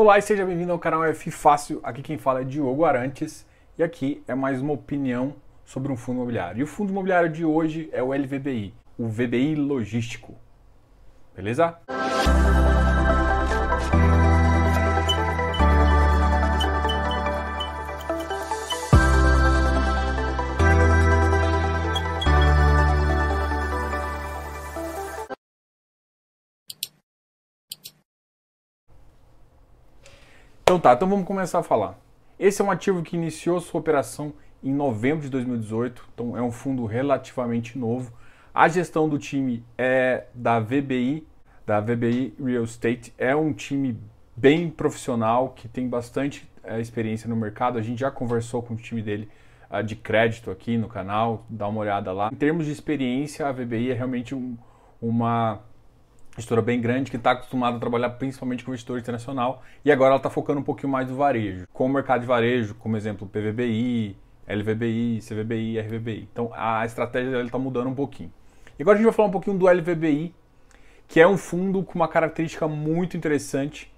Olá e seja bem-vindo ao canal F Fácil. Aqui quem fala é Diogo Arantes e aqui é mais uma opinião sobre um fundo imobiliário. E o fundo imobiliário de hoje é o LVBI, o VBI Logístico. Beleza? Então tá, então vamos começar a falar. Esse é um ativo que iniciou sua operação em novembro de 2018, então é um fundo relativamente novo. A gestão do time é da VBI, da VBI Real Estate, é um time bem profissional que tem bastante é, experiência no mercado. A gente já conversou com o time dele uh, de crédito aqui no canal, dá uma olhada lá. Em termos de experiência, a VBI é realmente um, uma gestora bem grande que está acostumada a trabalhar principalmente com investidor internacional e agora ela está focando um pouquinho mais no varejo, com o mercado de varejo, como exemplo PVBI, LVBI, CVBI, RVBI. Então a estratégia dela está mudando um pouquinho. E agora a gente vai falar um pouquinho do LVBI, que é um fundo com uma característica muito interessante,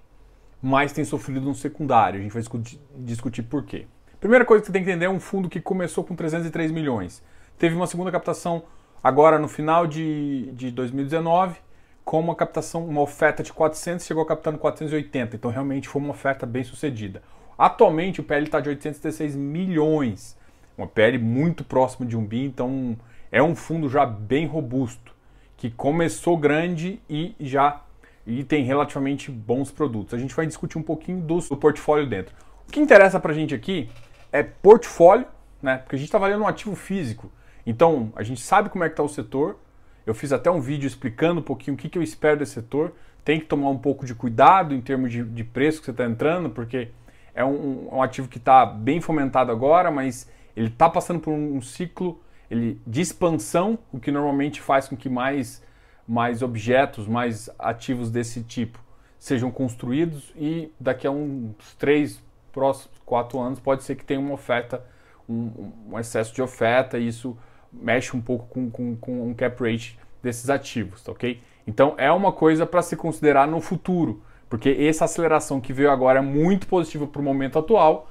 mas tem sofrido no secundário. A gente vai discutir, discutir por quê. Primeira coisa que você tem que entender é um fundo que começou com 303 milhões. Teve uma segunda captação agora no final de, de 2019 com uma captação, uma oferta de 400, chegou captando 480. Então realmente foi uma oferta bem sucedida. Atualmente o PL está de 816 milhões, uma PL muito próximo de um bi, então é um fundo já bem robusto, que começou grande e já e tem relativamente bons produtos. A gente vai discutir um pouquinho do, do portfólio dentro. O que interessa para a gente aqui é portfólio, né? Porque a gente está valendo um ativo físico. Então a gente sabe como é que está o setor, eu fiz até um vídeo explicando um pouquinho o que, que eu espero desse setor. Tem que tomar um pouco de cuidado em termos de, de preço que você está entrando, porque é um, um ativo que está bem fomentado agora, mas ele está passando por um, ciclo ele, de expansão, o que normalmente faz com que mais, mais objetos, mais ativos desse tipo sejam construídos e daqui a uns três, próximos quatro anos pode ser que tenha uma oferta, um, um excesso de oferta e isso mexe um pouco com, com, com um cap rate desses ativos, tá ok? Então é uma coisa para se considerar no futuro, porque essa aceleração que veio agora é muito positiva para o momento atual.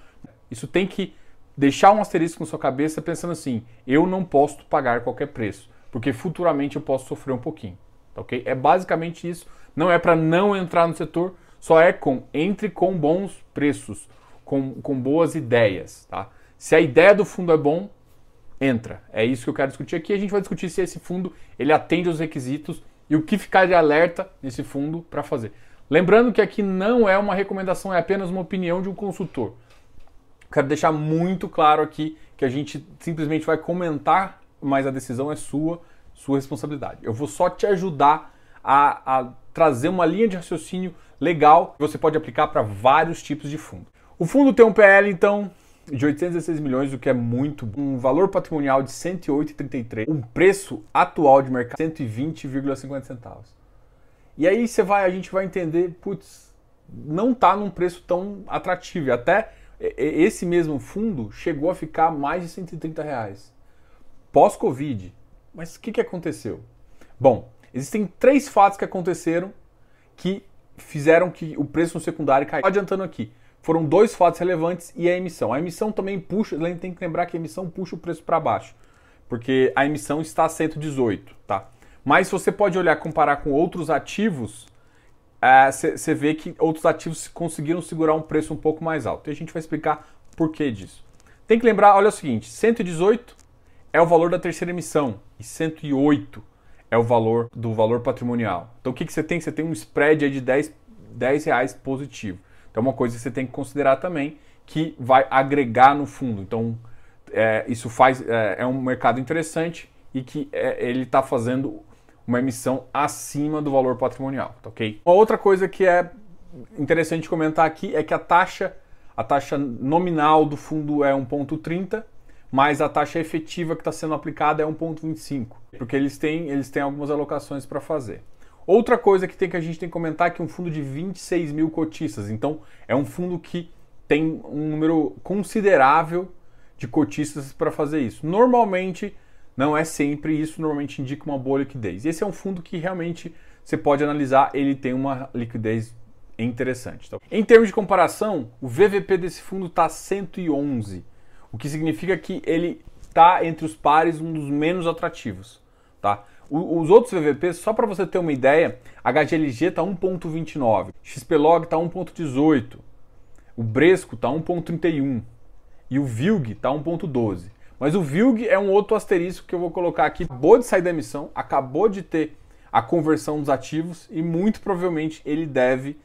Isso tem que deixar um asterisco na sua cabeça pensando assim: eu não posso pagar qualquer preço, porque futuramente eu posso sofrer um pouquinho, tá ok? É basicamente isso. Não é para não entrar no setor, só é com entre com bons preços, com, com boas ideias, tá? Se a ideia do fundo é bom, entra. É isso que eu quero discutir aqui. A gente vai discutir se esse fundo ele atende aos requisitos e o que ficar de alerta nesse fundo para fazer. Lembrando que aqui não é uma recomendação, é apenas uma opinião de um consultor. Quero deixar muito claro aqui que a gente simplesmente vai comentar, mas a decisão é sua, sua responsabilidade. Eu vou só te ajudar a, a trazer uma linha de raciocínio legal que você pode aplicar para vários tipos de fundo. O fundo tem um PL, então, de 816 milhões, o que é muito um valor patrimonial de 108,33, um preço atual de mercado 120,50 centavos. E aí você vai, a gente vai entender, putz, não está num preço tão atrativo. Até esse mesmo fundo chegou a ficar mais de 130 reais. Pós-Covid. Mas o que, que aconteceu? Bom, existem três fatos que aconteceram que fizeram que o preço no secundário caia. Adiantando aqui, foram dois fatos relevantes e a emissão. A emissão também puxa, tem que lembrar que a emissão puxa o preço para baixo, porque a emissão está a 118, tá? Mas você pode olhar, comparar com outros ativos, você é, vê que outros ativos conseguiram segurar um preço um pouco mais alto. E a gente vai explicar por que disso. Tem que lembrar, olha o seguinte, 118 é o valor da terceira emissão e 108 é o valor do valor patrimonial. Então o que, que você tem? Você tem um spread de 10, 10 reais positivo. Então, uma coisa que você tem que considerar também que vai agregar no fundo. Então, é, isso faz é, é, um mercado interessante e que é, ele está fazendo uma emissão acima do valor patrimonial, tá ok? Uma outra coisa que é interessante comentar aqui é que a taxa, a taxa nominal do fundo é 1,30, mas a taxa efetiva que está sendo aplicada é 1,25, porque eles têm, eles têm algumas alocações para fazer. Outra coisa que, tem, que a gente tem que comentar é que é um fundo de 26 mil cotistas. Então, é um fundo que tem um número considerável de cotistas para fazer isso. Normalmente, não é sempre isso, normalmente indica uma boa liquidez. Esse é um fundo que realmente você pode analisar, ele tem uma liquidez interessante. Então, em termos de comparação, o VVP desse fundo está 111, o que significa que ele está entre os pares um dos menos atrativos. Tá? Os outros VVPs, só para você ter uma ideia, HGLG está 1.29, XPlog está 1.18, o Bresco está 1.31 e o VILG está 1.12. Mas o VILG é um outro asterisco que eu vou colocar aqui. Acabou de sair da emissão, acabou de ter a conversão dos ativos e muito provavelmente ele deve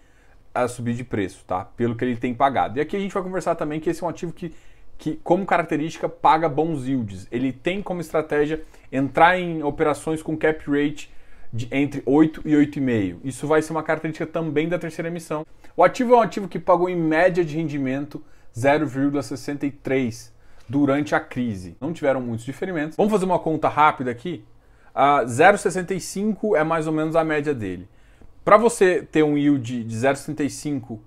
a subir de preço, tá? Pelo que ele tem pagado. E aqui a gente vai conversar também que esse é um ativo que, que como característica, paga bons yields. Ele tem como estratégia entrar em operações com cap rate de entre 8 e 8,5. Isso vai ser uma característica também da terceira emissão. O ativo é um ativo que pagou em média de rendimento 0,63 durante a crise. Não tiveram muitos diferimentos. Vamos fazer uma conta rápida aqui? Uh, 0,65 é mais ou menos a média dele. Para você ter um yield de 0,65,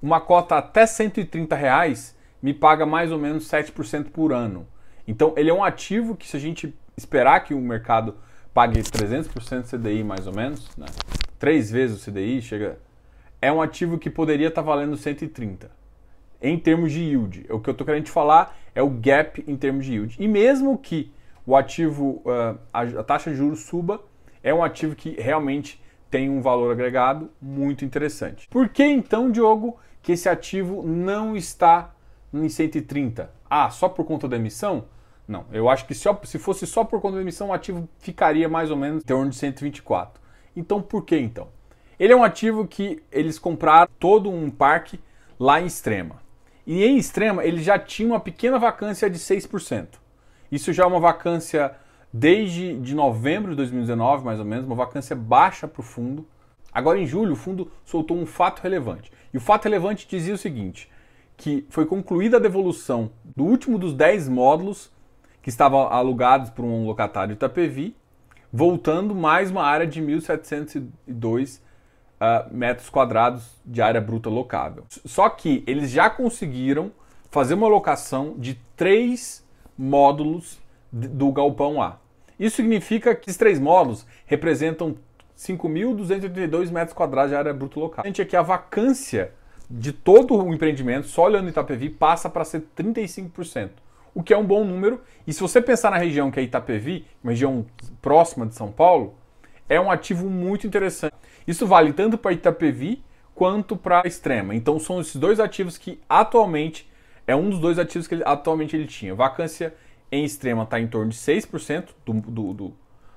uma cota até 130 reais me paga mais ou menos 7% por ano. Então ele é um ativo que se a gente esperar que o mercado pague 300% CDI mais ou menos, né? três vezes o CDI, chega é um ativo que poderia estar tá valendo 130 em termos de yield. O que eu estou querendo te falar é o gap em termos de yield. E mesmo que o ativo, uh, a taxa de juros suba, é um ativo que realmente tem um valor agregado muito interessante. Por que então, Diogo, que esse ativo não está em 130? Ah, só por conta da emissão? Não, eu acho que se fosse só por conta da emissão, o ativo ficaria mais ou menos em torno de 124. Então, por que então? Ele é um ativo que eles compraram todo um parque lá em Extrema. E em Extrema, ele já tinha uma pequena vacância de 6%. Isso já é uma vacância desde de novembro de 2019, mais ou menos, uma vacância baixa para o fundo. Agora, em julho, o fundo soltou um fato relevante. E o fato relevante dizia o seguinte: que foi concluída a devolução do último dos 10 módulos que estavam alugados por um locatário Itapevi, voltando mais uma área de 1.702 uh, ah, metros quadrados de área bruta locável. Só que eles já conseguiram fazer uma locação de três módulos do galpão A. Isso significa que esses três módulos representam 5.282 metros quadrados de área bruta local. A gente aqui a vacância de todo o empreendimento, só olhando Itapevi, passa para ser 35%, o que é um bom número. E se você pensar na região que é Itapevi, uma região próxima de São Paulo, é um ativo muito interessante. Isso vale tanto para Itapevi quanto para Extrema. Então são esses dois ativos que atualmente é um dos dois ativos que ele, atualmente ele tinha. Vacância em extrema está em torno de 6% do, do, do,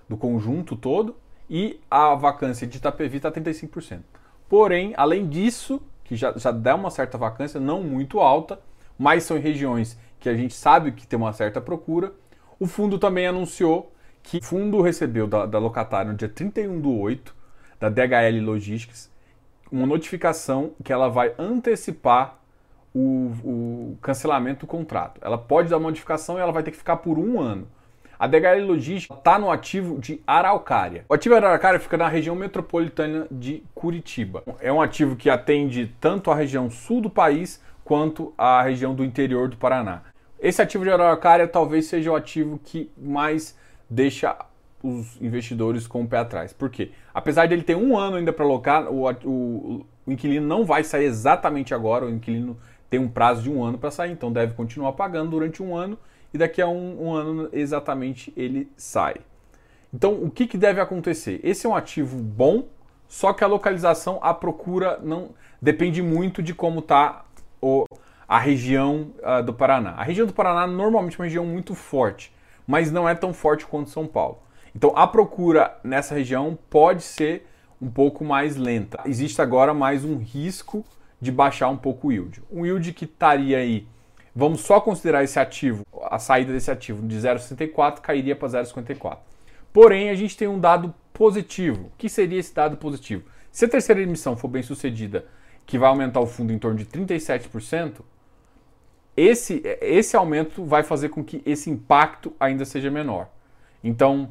do conjunto todo e a vacância de Itapevi está 35%. Porém, além disso, que já, já dá uma certa vacância, não muito alta, mas são em regiões que a gente sabe que tem uma certa procura, o fundo também anunciou que o fundo recebeu da, da locatária no dia 31 do 8, da DHL Logistics, uma notificação que ela vai antecipar o, o, cancelamento do contrato. Ela pode dar modificação e ela vai ter que ficar por um ano. A DHL Logística está no ativo de Araucária. O ativo de Araucária fica na região metropolitana de Curitiba. É um ativo que atende tanto a região sul do país quanto a região do interior do Paraná. Esse ativo de Araucária talvez seja o ativo que mais deixa os investidores com o pé atrás. Por quê? Apesar dele ter um ano ainda para alocar, o, o, o inquilino não vai sair exatamente agora, o inquilino tem um prazo de um ano para sair, então deve continuar pagando durante um ano e daqui a um, um ano exatamente ele sai. Então o que, que deve acontecer? Esse é um ativo bom, só que a localização, a procura não depende muito de como está a região uh, do Paraná. A região do Paraná normalmente é uma região muito forte, mas não é tão forte quanto São Paulo. Então a procura nessa região pode ser um pouco mais lenta. Existe agora mais um risco de baixar um pouco o yield. Um yield que estaria aí, vamos só considerar esse ativo, a saída desse ativo de 0,64 cairia para 0,54. Porém, a gente tem um dado positivo. O que seria esse dado positivo? Se a terceira emissão for bem sucedida, que vai aumentar o fundo em torno de 37%, esse, esse aumento vai fazer com que esse impacto ainda seja menor. Então,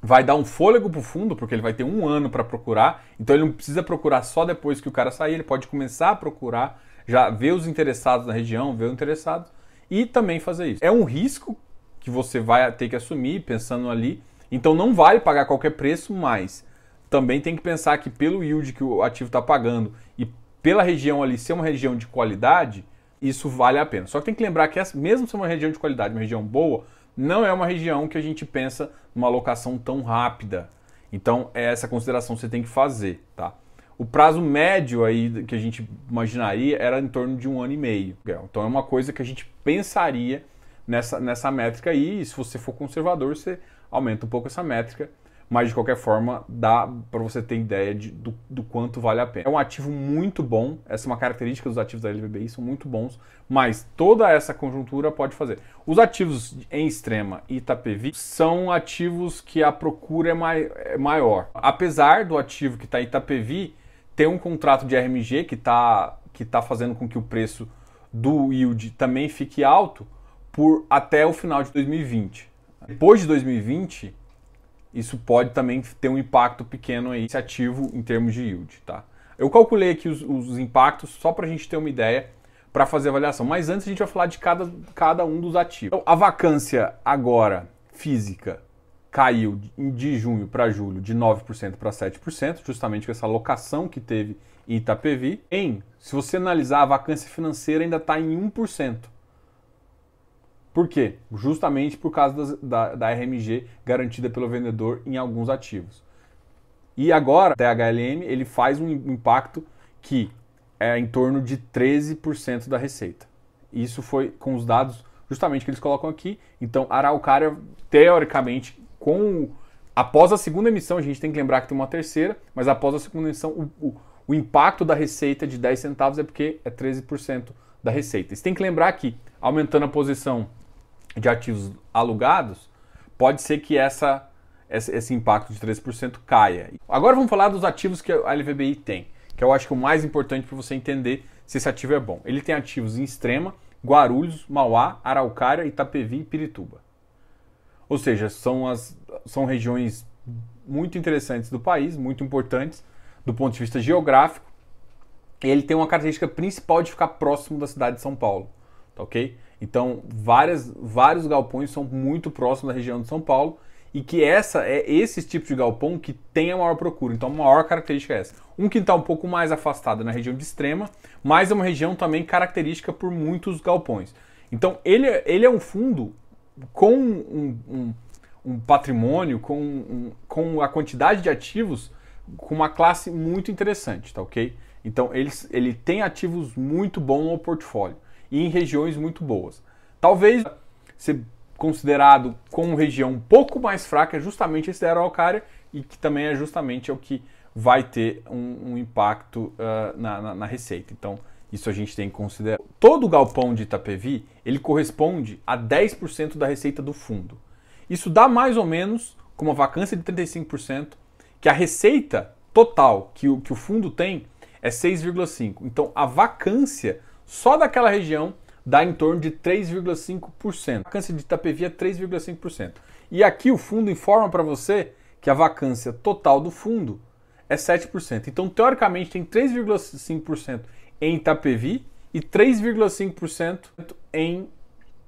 vai dar um fôlego para o fundo, porque ele vai ter um ano para procurar, então ele não precisa procurar só depois que o cara sair, ele pode começar a procurar, já ver os interessados na região, ver os interessados e também fazer isso. É um risco que você vai ter que assumir pensando ali, então não vale pagar qualquer preço, mas também tem que pensar que pelo yield que o ativo está pagando e pela região ali ser uma região de qualidade, isso vale a pena. Só que tem que lembrar que mesmo ser uma região de qualidade, uma região boa, não é uma região que a gente pensa numa alocação tão rápida. Então, é essa consideração que você tem que fazer, tá? O prazo médio aí que a gente imaginaria era em torno de um ano e meio. Então é uma coisa que a gente pensaria nessa, nessa métrica aí. E se você for conservador, você aumenta um pouco essa métrica mas de qualquer forma dá para você ter ideia de, do, do, quanto vale a pena. É um ativo muito bom, essa é uma característica dos ativos da LVBI, são muito bons, mas toda essa conjuntura pode fazer. Os ativos em extrema e Itapevi são ativos que a procura é, mai, é maior. Apesar do ativo que está em Itapevi ter um contrato de RMG que está que tá fazendo com que o preço do yield também fique alto por até o final de 2020. Depois de 2020, isso pode também ter um impacto pequeno aí, esse ativo em termos de yield, tá? Eu calculei aqui os, os impactos só para a gente ter uma ideia para fazer avaliação, mas antes a gente vai falar de cada, cada um dos ativos. Então, a vacância agora física caiu de junho para julho de 9% para 7%, justamente com essa alocação que teve em Itapevi. Em, se você analisar, a vacância financeira ainda está em 1%. Por quê? Justamente por causa da, da RMG garantida pelo vendedor em alguns ativos. E agora, THLM, ele faz um impacto que é em torno de 13% da receita. Isso foi com os dados justamente que eles colocam aqui. Então, Araucária, teoricamente, com após a segunda emissão, a gente tem que lembrar que tem uma terceira, mas após a segunda emissão, o, o, o impacto da receita de 10 centavos é porque é 13% da receita. Você tem que lembrar que, aumentando a posição de ativos alugados, pode ser que essa, esse impacto de 13% caia. Agora vamos falar dos ativos que a LVBI tem, que eu acho que é o mais importante para você entender se esse ativo é bom. Ele tem ativos em Extrema, Guarulhos, Mauá, Araucária, Itapevi e Pirituba. Ou seja, são, as, são regiões muito interessantes do país, muito importantes do ponto de vista geográfico. Ele tem uma característica principal de ficar próximo da cidade de São Paulo, tá ok? Então, várias, vários galpões são muito próximos da região de São Paulo e que essa é esse tipo de galpão que tem a maior procura. Então, a maior característica é essa. Um que está um pouco mais afastado na região de extrema, mas é uma região também característica por muitos galpões. Então, ele, ele é um fundo com um, um, um patrimônio, com, um, com a quantidade de ativos, com uma classe muito interessante, tá ok? Então, ele, ele tem ativos muito bons no portfólio e em regiões muito boas. Talvez ser considerado como região um pouco mais fraca é justamente esse da Araucária e que também é justamente o que vai ter um, um impacto uh, na, na, na, receita. Então, isso a gente tem que considerar. Todo galpão de Itapevi, ele corresponde a 10% da receita do fundo. Isso dá mais ou menos, com uma vacância de 35%, que a receita total que o, que o fundo tem é 6,5%. Então, a vacância só daquela região dá em torno de 3,5%. A vacância de Itapevi é 3,5%. E aqui o fundo informa para você que a vacância total do fundo é 7%. Então, teoricamente, tem 3,5% em Itapevi e 3,5% em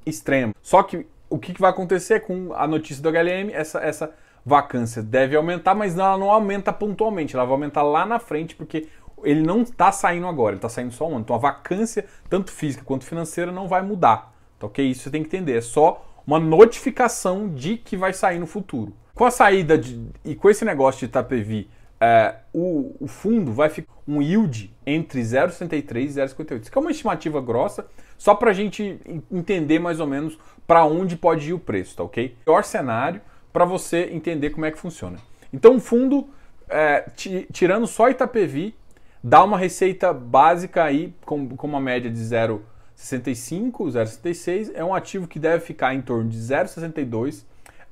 extremo. Só que o que vai acontecer com a notícia do HLM? Essa, essa vacância deve aumentar, mas ela não aumenta pontualmente, ela vai aumentar lá na frente, porque ele não está saindo agora, ele está saindo só um ano. Então a vacância, tanto física quanto financeira, não vai mudar. Tá ok? Isso você tem que entender. É só uma notificação de que vai sair no futuro. Com a saída de, e com esse negócio de Itapevi, é, o, o, fundo vai ficar um yield entre 0,63 e 0,58. Isso é uma estimativa grossa, só para a gente entender mais ou menos para onde pode ir o preço, tá ok? Pior cenário para você entender como é que funciona. Então o fundo, é, tirando só Itapevi, dá uma receita básica aí com, com uma média de 0,65, 0,66, é um ativo que deve ficar em torno de 0,62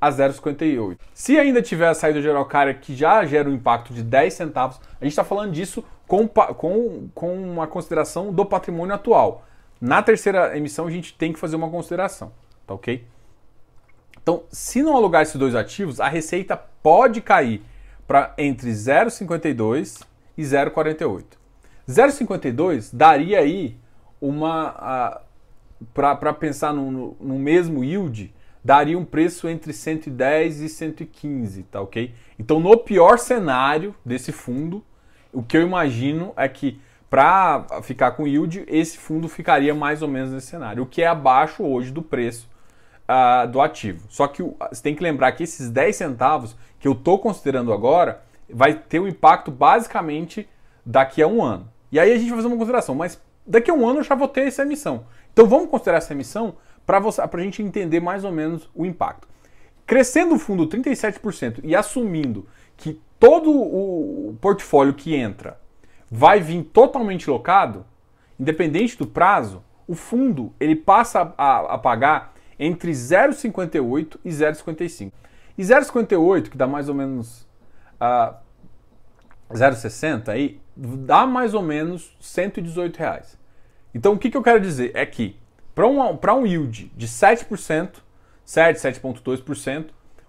a 0,58. Se ainda tiver a saída geral cara que já gera um impacto de 10 centavos, a gente está falando disso com, com, com uma consideração do patrimônio atual. Na terceira emissão a gente tem que fazer uma consideração, tá ok? Então, se não alugar esses dois ativos, a receita pode cair para entre 0,52 e 0,48. 0,52 daria aí uma. Para pensar no, no, no, mesmo yield, daria um preço entre 110 e 115, tá ok? Então, no pior cenário desse fundo, o que eu imagino é que para ficar com yield, esse fundo ficaria mais ou menos nesse cenário, o que é abaixo hoje do preço uh, do ativo. Só que você tem que lembrar que esses 10 centavos que eu estou considerando agora vai ter um impacto basicamente daqui a um ano. E aí a gente vai fazer uma consideração, mas daqui a um ano eu já vou ter essa emissão. Então vamos considerar essa emissão para a gente entender mais ou menos o impacto. Crescendo o fundo 37% e assumindo que todo o portfólio que entra vai vir totalmente locado, independente do prazo, o fundo ele passa a, a pagar entre 0,58 e 0,55. E 0,58, que dá mais ou menos uh, 0,60 aí, dá mais ou menos 118 reais. Então o que, que eu quero dizer é que para um, um yield de 7%, 7, 7,2%,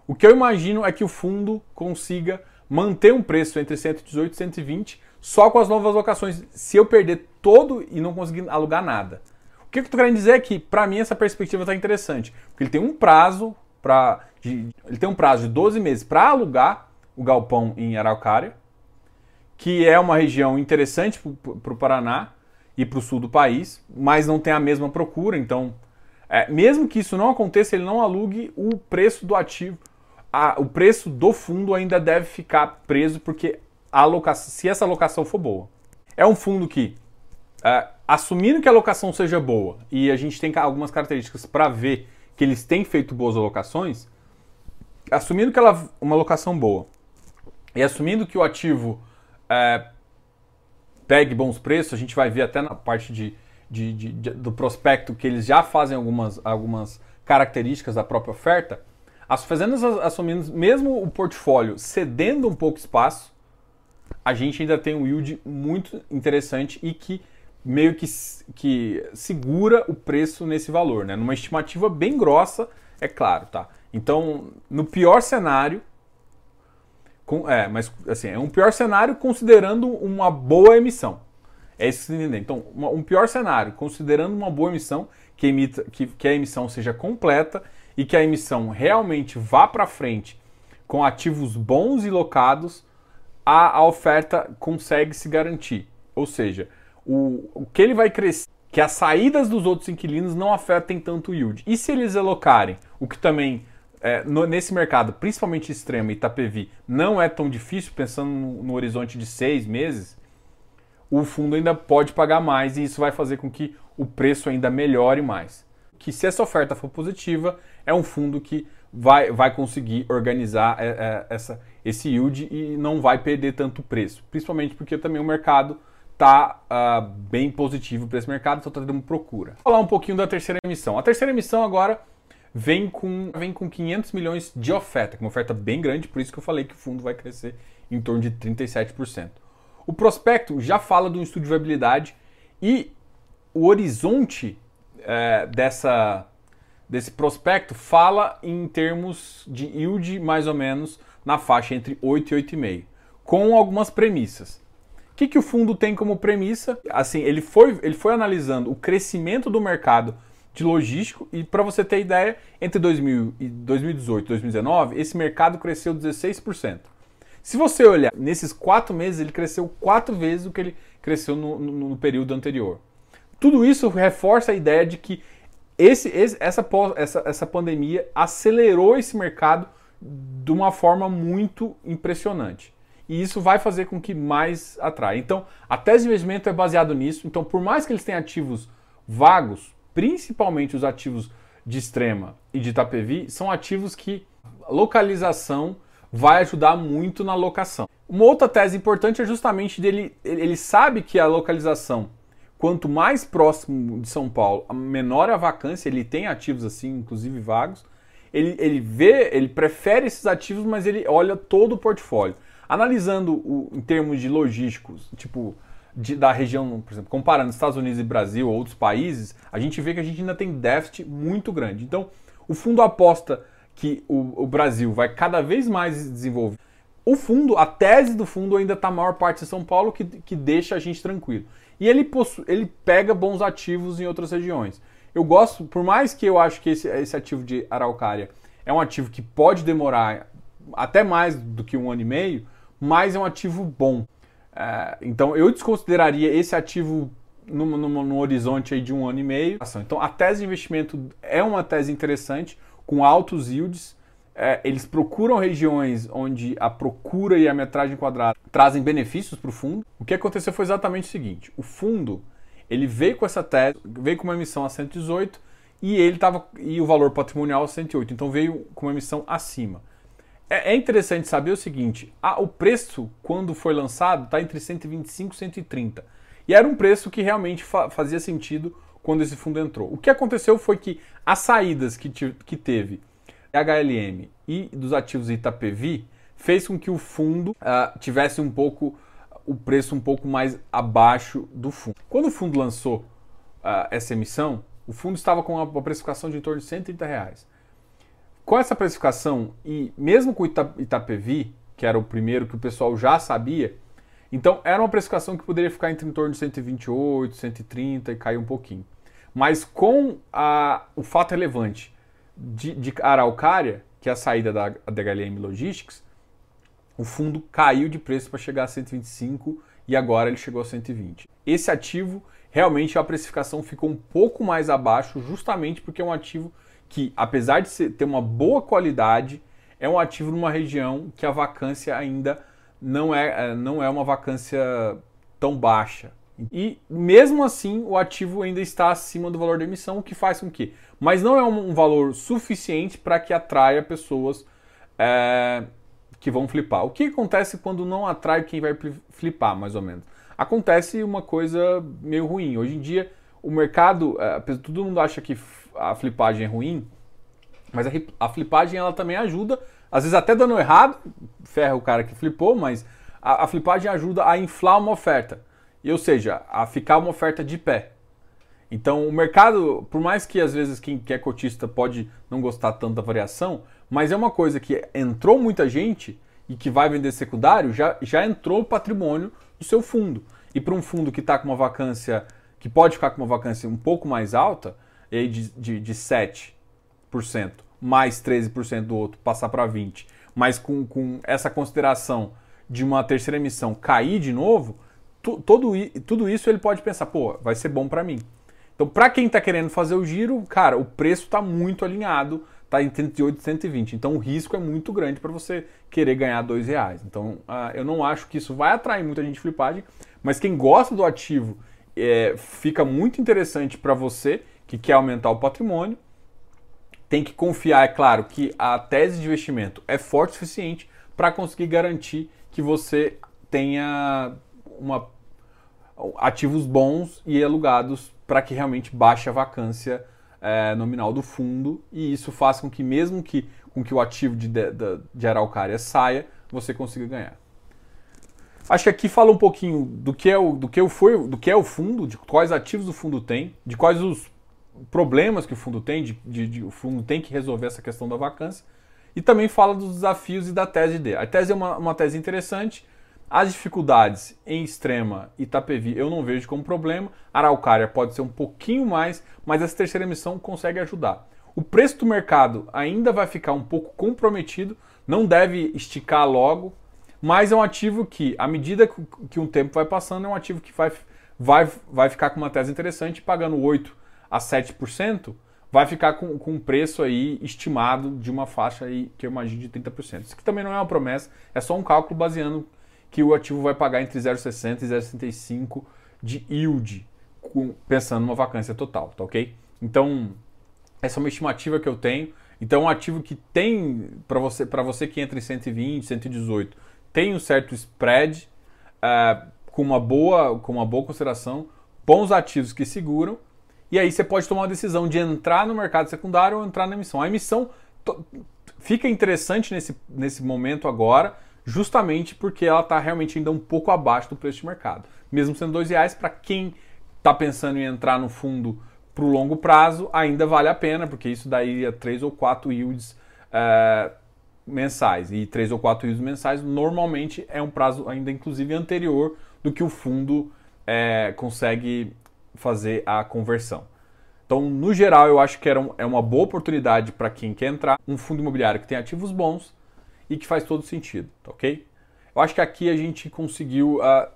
o que eu imagino é que o fundo consiga manter um preço entre 118 e 120 só com as novas locações, se eu perder todo e não conseguir alugar nada. O que eu estou querendo dizer é que, para mim, essa perspectiva está interessante, porque ele tem um prazo para ele tem um prazo de 12 meses para alugar o galpão em Araucária, que é uma região interessante para o Paraná e para o sul do país, mas não tem a mesma procura. Então, é, mesmo que isso não aconteça, ele não alugue o preço do ativo. A, o preço do fundo ainda deve ficar preso, porque a alocação, se essa alocação for boa. É um fundo que, é, assumindo que a alocação seja boa, e a gente tem algumas características para ver que eles têm feito boas alocações, assumindo que ela uma alocação boa, e assumindo que o ativo é, pegue bons preços, a gente vai ver até na parte de, de, de, de, do prospecto que eles já fazem algumas, algumas características da própria oferta. As fazendas assumindo, mesmo o portfólio cedendo um pouco espaço, a gente ainda tem um yield muito interessante e que meio que, que segura o preço nesse valor, né? Numa estimativa bem grossa, é claro, tá? Então, no pior cenário, com, é, mas assim, é um pior cenário considerando uma boa emissão. É isso que você entender. Então, uma, um pior cenário, considerando uma boa emissão, que, emita, que, que a emissão seja completa e que a emissão realmente vá para frente com ativos bons e locados, a, a oferta consegue se garantir. Ou seja, o, o que ele vai crescer, que as saídas dos outros inquilinos não afetem tanto o yield. E se eles alocarem, o que também é, no, nesse mercado, principalmente extremo, Itapevi, não é tão difícil, pensando no, no, horizonte de seis meses, o fundo ainda pode pagar mais e isso vai fazer com que o preço ainda melhore mais. Que se essa oferta for positiva, é um fundo que vai, vai conseguir organizar é, é, essa, esse yield e não vai perder tanto preço, principalmente porque também o mercado está uh, ah, bem positivo para esse mercado, então está tendo procura. Vou falar um pouquinho da terceira emissão. A terceira emissão agora vem com, vem com 500 milhões de oferta, que é uma oferta bem grande, por isso que eu falei que o fundo vai crescer em torno de 37%. O prospecto já fala de um estudo de viabilidade e o horizonte é, dessa, desse prospecto fala em termos de yield mais ou menos na faixa entre 8 e 8,5, com algumas premissas. O que, que o fundo tem como premissa? Assim, ele foi, ele foi analisando o crescimento do mercado de logístico. E para você ter ideia, entre 2000 e 2018 e 2019, esse mercado cresceu 16%. Se você olhar nesses quatro meses, ele cresceu quatro vezes o que ele cresceu no, no, no período anterior. Tudo isso reforça a ideia de que esse, esse, essa, essa, essa pandemia acelerou esse mercado de uma forma muito impressionante. E isso vai fazer com que mais atraia. Então, a tese de investimento é baseado nisso. Então, por mais que eles tenham ativos vagos, principalmente os ativos de extrema e de Itapevi, são ativos que localização vai ajudar muito na locação. Uma outra tese importante é justamente dele, ele sabe que a localização, quanto mais próximo de São Paulo, menor a vacância, ele tem ativos assim, inclusive vagos, ele, ele vê, ele prefere esses ativos, mas ele olha todo o portfólio. Analisando o, em termos de logísticos, tipo de, da região, por exemplo, comparando Estados Unidos e Brasil ou outros países, a gente vê que a gente ainda tem déficit muito grande. Então, o fundo aposta que o, o Brasil vai cada vez mais desenvolver. O fundo, a tese do fundo ainda está a maior parte de São Paulo, que, que deixa a gente tranquilo. E ele, ele pega bons ativos em outras regiões. Eu gosto, por mais que eu acho que esse, esse ativo de Araucária é um ativo que pode demorar até mais do que um ano e meio, mas é um ativo bom. É, então eu desconsideraria esse ativo no horizonte de um ano e meio. Então a tese de investimento é uma tese interessante, com altos yields. É, eles procuram regiões onde a procura e a metragem quadrada trazem benefícios para o fundo. O que aconteceu foi exatamente o seguinte: o fundo ele veio com essa tese, veio com uma emissão a 118 e ele tava e o valor patrimonial a 108, então veio com uma emissão acima. É, é interessante saber o seguinte: a, o preço quando foi lançado está entre 125 e 130 e era um preço que realmente fa fazia sentido quando esse fundo entrou. O que aconteceu foi que as saídas que, que teve HLM e dos ativos Itapevi fez com que o fundo uh, tivesse um pouco o preço um pouco mais abaixo do fundo. Quando o fundo lançou uh, essa emissão, o fundo estava com uma precificação de em torno de 130 reais. Com essa precificação e mesmo com o Ita Itapevi, que era o primeiro que o pessoal já sabia, então era uma precificação que poderia ficar entre em torno de 128, 130 e cair um pouquinho. Mas com a, o fato relevante de, de Araucária, que é a saída da DHLM Logistics, o fundo caiu de preço para chegar a 125 e agora ele chegou a 120. Esse ativo, realmente a precificação ficou um pouco mais abaixo, justamente porque é um ativo que, apesar de ter uma boa qualidade, é um ativo numa região que a vacância ainda não é, é não é uma vacância tão baixa. E mesmo assim, o ativo ainda está acima do valor da emissão, o que faz com que. Mas não é um, valor suficiente para que atraia pessoas é, que vão flipar. O que acontece quando não atrai quem vai flipar, mais ou menos? Acontece uma coisa meio ruim. Hoje em dia, o mercado, é, todo mundo acha que a flipagem é ruim, mas a, flipagem ela também ajuda, às vezes até dando errado, ferra o cara que flipou, mas a, a flipagem ajuda a inflar uma oferta. Ou seja, a ficar uma oferta de pé. Então, o mercado, por mais que às vezes quem é cotista pode não gostar tanto da variação, mas é uma coisa que entrou muita gente e que vai vender secundário, já, já entrou o patrimônio do seu fundo. E para um fundo que está com uma vacância, que pode ficar com uma vacância um pouco mais alta, de, de, de 7% mais 13% do outro, passar para 20%, mas com, com essa consideração de uma terceira emissão cair de novo, tu, todo, tudo isso ele pode pensar, pô, vai ser bom para mim. Então, para quem está querendo fazer o giro, cara, o preço está muito alinhado, está em 108 e 120. Então, o risco é muito grande para você querer ganhar dois reais. Então, uh, eu não acho que isso vai atrair muita gente flipagem, mas quem gosta do ativo é, fica muito interessante para você que quer aumentar o patrimônio. Tem que confiar, é claro, que a tese de investimento é forte o suficiente para conseguir garantir que você tenha uma, ativos bons e alugados para que realmente baixe a vacância é, nominal do fundo e isso faça com que mesmo que com que o ativo de, de, de araucária saia, você consiga ganhar. Acho que aqui fala um pouquinho do que é o, do que foi, do que é o fundo, de quais ativos o fundo tem, de quais os problemas que o fundo tem, de, de, de, o fundo tem que resolver essa questão da vacância, e também fala dos desafios e da tese dele. A tese é uma, uma tese interessante, as dificuldades em Extrema e Itapevi eu não vejo como problema. Araucária pode ser um pouquinho mais, mas essa terceira emissão consegue ajudar. O preço do mercado ainda vai ficar um pouco comprometido, não deve esticar logo, mas é um ativo que, à medida que um tempo vai passando, é um ativo que vai, vai, vai ficar com uma tese interessante, pagando 8 a 7%, vai ficar com, com um preço aí estimado de uma faixa aí que eu imagino de 30%. Isso que também não é uma promessa, é só um cálculo baseando que o ativo vai pagar entre 0,60 e 0,65 de yield, com, pensando numa vacância total, tá ok? Então, essa é uma estimativa que eu tenho. Então, um ativo que tem, para você, você que entra em 120, 118, tem um certo spread, uh, com, uma boa, com uma boa consideração, bons ativos que seguram, e aí você pode tomar uma decisão de entrar no mercado secundário ou entrar na emissão. A emissão fica interessante nesse, nesse momento agora, justamente porque ela está realmente ainda um pouco abaixo do preço de mercado. Mesmo sendo dois reais, para quem está pensando em entrar no fundo para o longo prazo, ainda vale a pena, porque isso daí é três ou quatro yields é, mensais. E três ou quatro yields mensais normalmente é um prazo ainda inclusive anterior do que o fundo é, consegue fazer a conversão. Então, no geral, eu acho que era um, é uma boa oportunidade para quem quer entrar, um fundo imobiliário que tem ativos bons e que faz todo sentido, tá ok? Eu acho que aqui a gente conseguiu uh,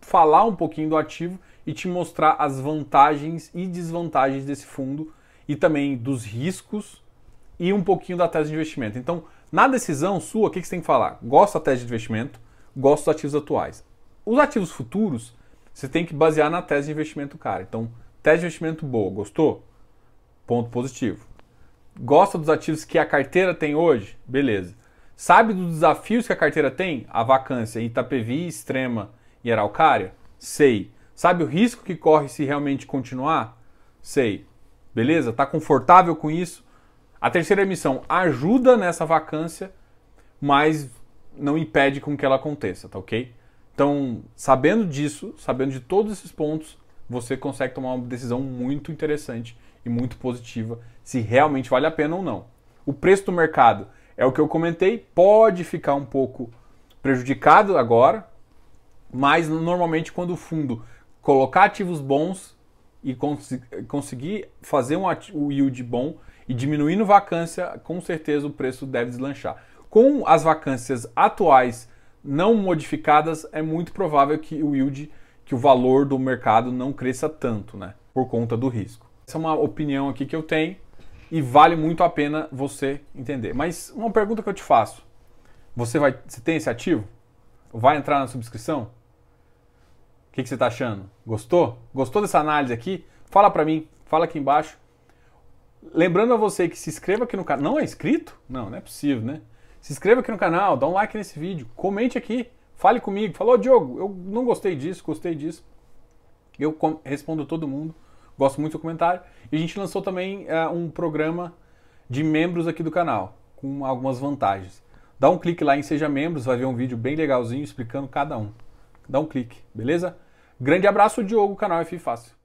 falar um pouquinho do ativo e te mostrar as vantagens e desvantagens desse fundo e também dos riscos e um pouquinho da tese de investimento. Então, na decisão sua, o que você tem que falar? Gosto da tese de investimento, gosto dos ativos atuais. Os ativos futuros, você tem que basear na tese de investimento cara. Então, tese de investimento boa, gostou? Ponto positivo. Gosta dos ativos que a carteira tem hoje? Beleza. Sabe dos desafios que a carteira tem? A vacância em Itapevi, Extrema e Araucária? Sei. Sabe o risco que corre se realmente continuar? Sei. Beleza? Está confortável com isso? A terceira emissão ajuda nessa vacância, mas não impede com que ela aconteça, tá ok? Então, sabendo disso, sabendo de todos esses pontos, você consegue tomar uma decisão muito interessante e muito positiva se realmente vale a pena ou não. O preço do mercado é o que eu comentei, pode ficar um pouco prejudicado agora, mas normalmente quando o fundo colocar ativos bons e cons conseguir fazer um, um yield bom e diminuindo vacância, com certeza o preço deve deslanchar. Com as vacâncias atuais não modificadas, é muito provável que o yield, que o valor do mercado não cresça tanto, né? Por conta do risco. Essa é uma opinião aqui que eu tenho e vale muito a pena você entender. Mas uma pergunta que eu te faço: você vai, você tem esse ativo? Vai entrar na subscrição? O que, que você está achando? Gostou? Gostou dessa análise aqui? Fala para mim, fala aqui embaixo. Lembrando a você que se inscreva aqui no canal. Não é inscrito? Não, não é possível, né? Se inscreva aqui no canal, dá um like nesse vídeo, comente aqui, fale comigo. Falou, Diogo, eu não gostei disso, gostei disso. Eu respondo todo mundo, gosto muito do comentário. E a gente lançou também uh, um programa de membros aqui do canal, com algumas vantagens. Dá um clique lá em Seja Membros, vai ver um vídeo bem legalzinho explicando cada um. Dá um clique, beleza? Grande abraço, Diogo, canal F Fácil.